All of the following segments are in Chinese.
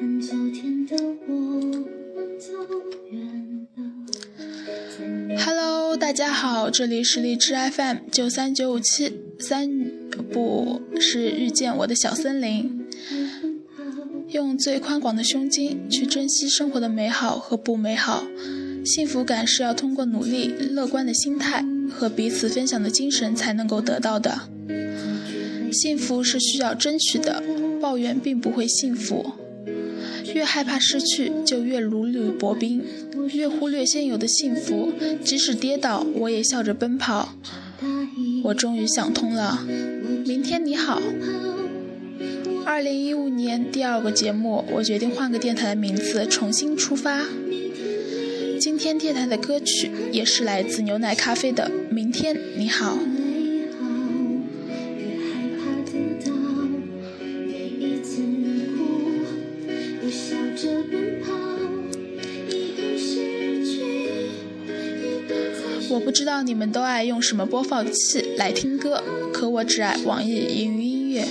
看昨天的我。Hello，大家好，这里是荔枝 FM 九三九五七三，不是遇见我的小森林。用最宽广的胸襟去珍惜生活的美好和不美好。幸福感是要通过努力、乐观的心态和彼此分享的精神才能够得到的。幸福是需要争取的，抱怨并不会幸福。越害怕失去，就越如履薄冰；越忽略现有的幸福，即使跌倒，我也笑着奔跑。我终于想通了。明天你好。二零一五年第二个节目，我决定换个电台的名字，重新出发。今天电台的歌曲也是来自牛奶咖啡的《明天你好》。不知道你们都爱用什么播放器来听歌，可我只爱网易云音乐。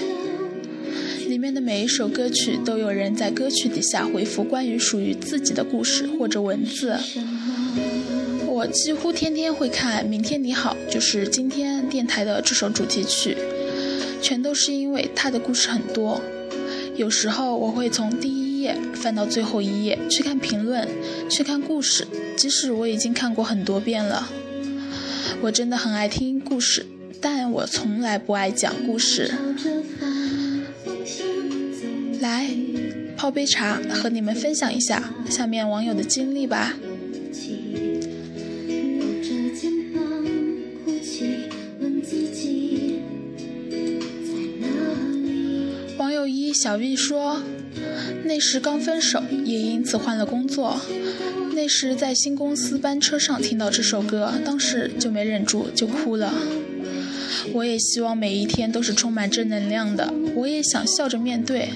里面的每一首歌曲都有人在歌曲底下回复关于属于自己的故事或者文字。我几乎天天会看《明天你好》，就是今天电台的这首主题曲，全都是因为它的故事很多。有时候我会从第一页翻到最后一页去看评论，去看故事，即使我已经看过很多遍了。我真的很爱听故事，但我从来不爱讲故事。来，泡杯茶，和你们分享一下下面网友的经历吧。网友一小 V 说，那时刚分手，也因此换了工作。那时在新公司班车上听到这首歌，当时就没忍住就哭了。我也希望每一天都是充满正能量的，我也想笑着面对，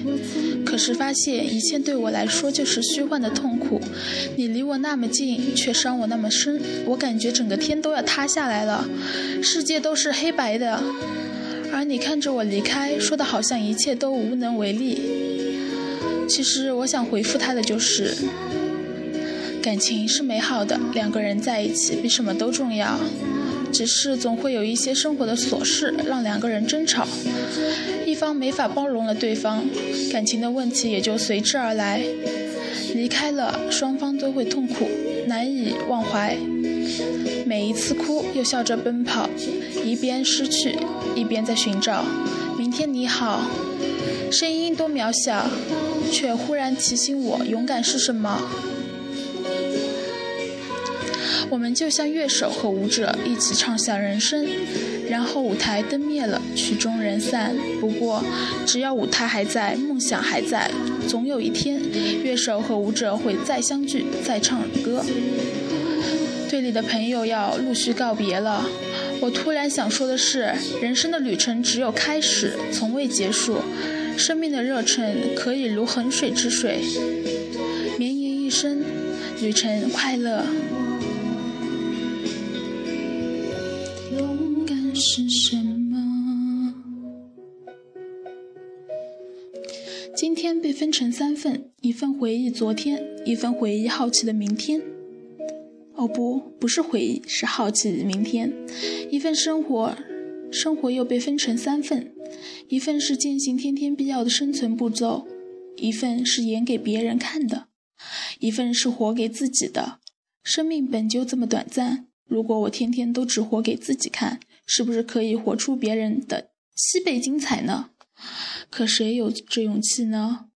可是发现一切对我来说就是虚幻的痛苦。你离我那么近，却伤我那么深，我感觉整个天都要塌下来了，世界都是黑白的，而你看着我离开，说的好像一切都无能为力。其实我想回复他的就是。感情是美好的，两个人在一起比什么都重要。只是总会有一些生活的琐事让两个人争吵，一方没法包容了对方，感情的问题也就随之而来。离开了，双方都会痛苦，难以忘怀。每一次哭，又笑着奔跑，一边失去，一边在寻找。明天你好，声音多渺小，却忽然提醒我，勇敢是什么。我们就像乐手和舞者一起唱响人生，然后舞台灯灭了，曲终人散。不过，只要舞台还在，梦想还在，总有一天，乐手和舞者会再相聚，再唱歌。队里的朋友要陆续告别了。我突然想说的是，人生的旅程只有开始，从未结束。生命的热忱可以如衡水之水，绵延一生，旅程快乐。是什么？今天被分成三份：一份回忆昨天，一份回忆好奇的明天。哦不，不是回忆，是好奇的明天。一份生活，生活又被分成三份：一份是践行天天必要的生存步骤，一份是演给别人看的，一份是活给自己的。生命本就这么短暂，如果我天天都只活给自己看。是不是可以活出别人的七倍精彩呢？可谁有这勇气呢？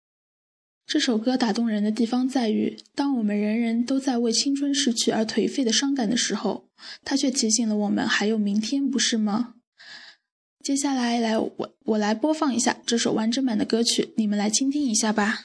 这首歌打动人的地方在于，当我们人人都在为青春逝去而颓废的伤感的时候，它却提醒了我们还有明天，不是吗？接下来，来我我来播放一下这首完整版的歌曲，你们来倾听一下吧。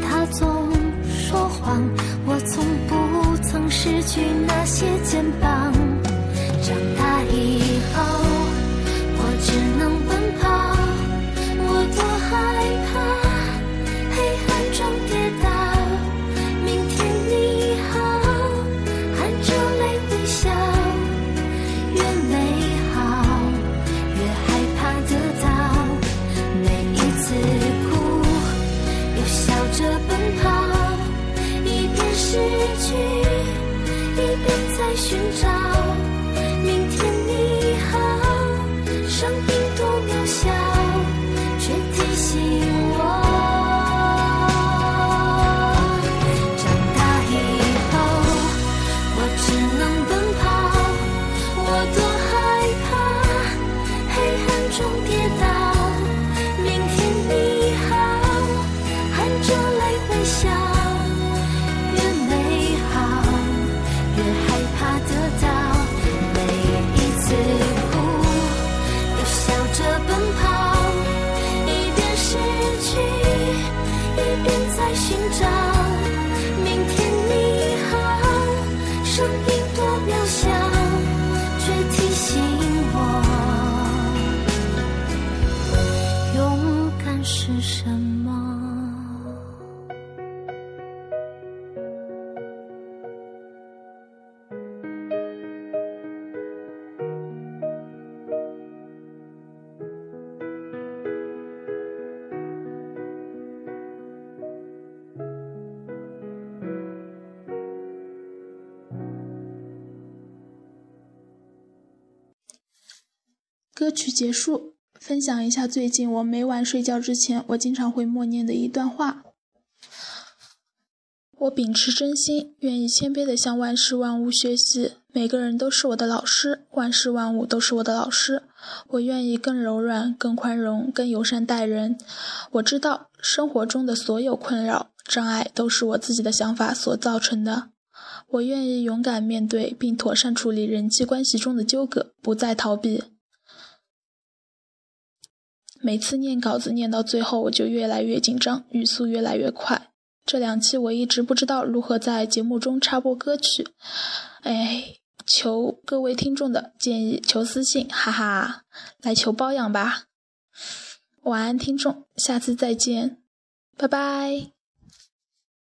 我总说谎，我从不曾失去那些肩膀。长大以后，我只能奔跑，跌倒明天你好含着泪微笑越美好越害怕得到每一次哭又笑着奔跑一边失去一边在寻找歌曲结束，分享一下最近我每晚睡觉之前，我经常会默念的一段话。我秉持真心，愿意谦卑地向万事万物学习。每个人都是我的老师，万事万物都是我的老师。我愿意更柔软、更宽容、更友善待人。我知道生活中的所有困扰、障碍都是我自己的想法所造成的。我愿意勇敢面对，并妥善处理人际关系中的纠葛，不再逃避。每次念稿子念到最后，我就越来越紧张，语速越来越快。这两期我一直不知道如何在节目中插播歌曲，哎，求各位听众的建议，求私信，哈哈，来求包养吧。晚安，听众，下次再见，拜拜。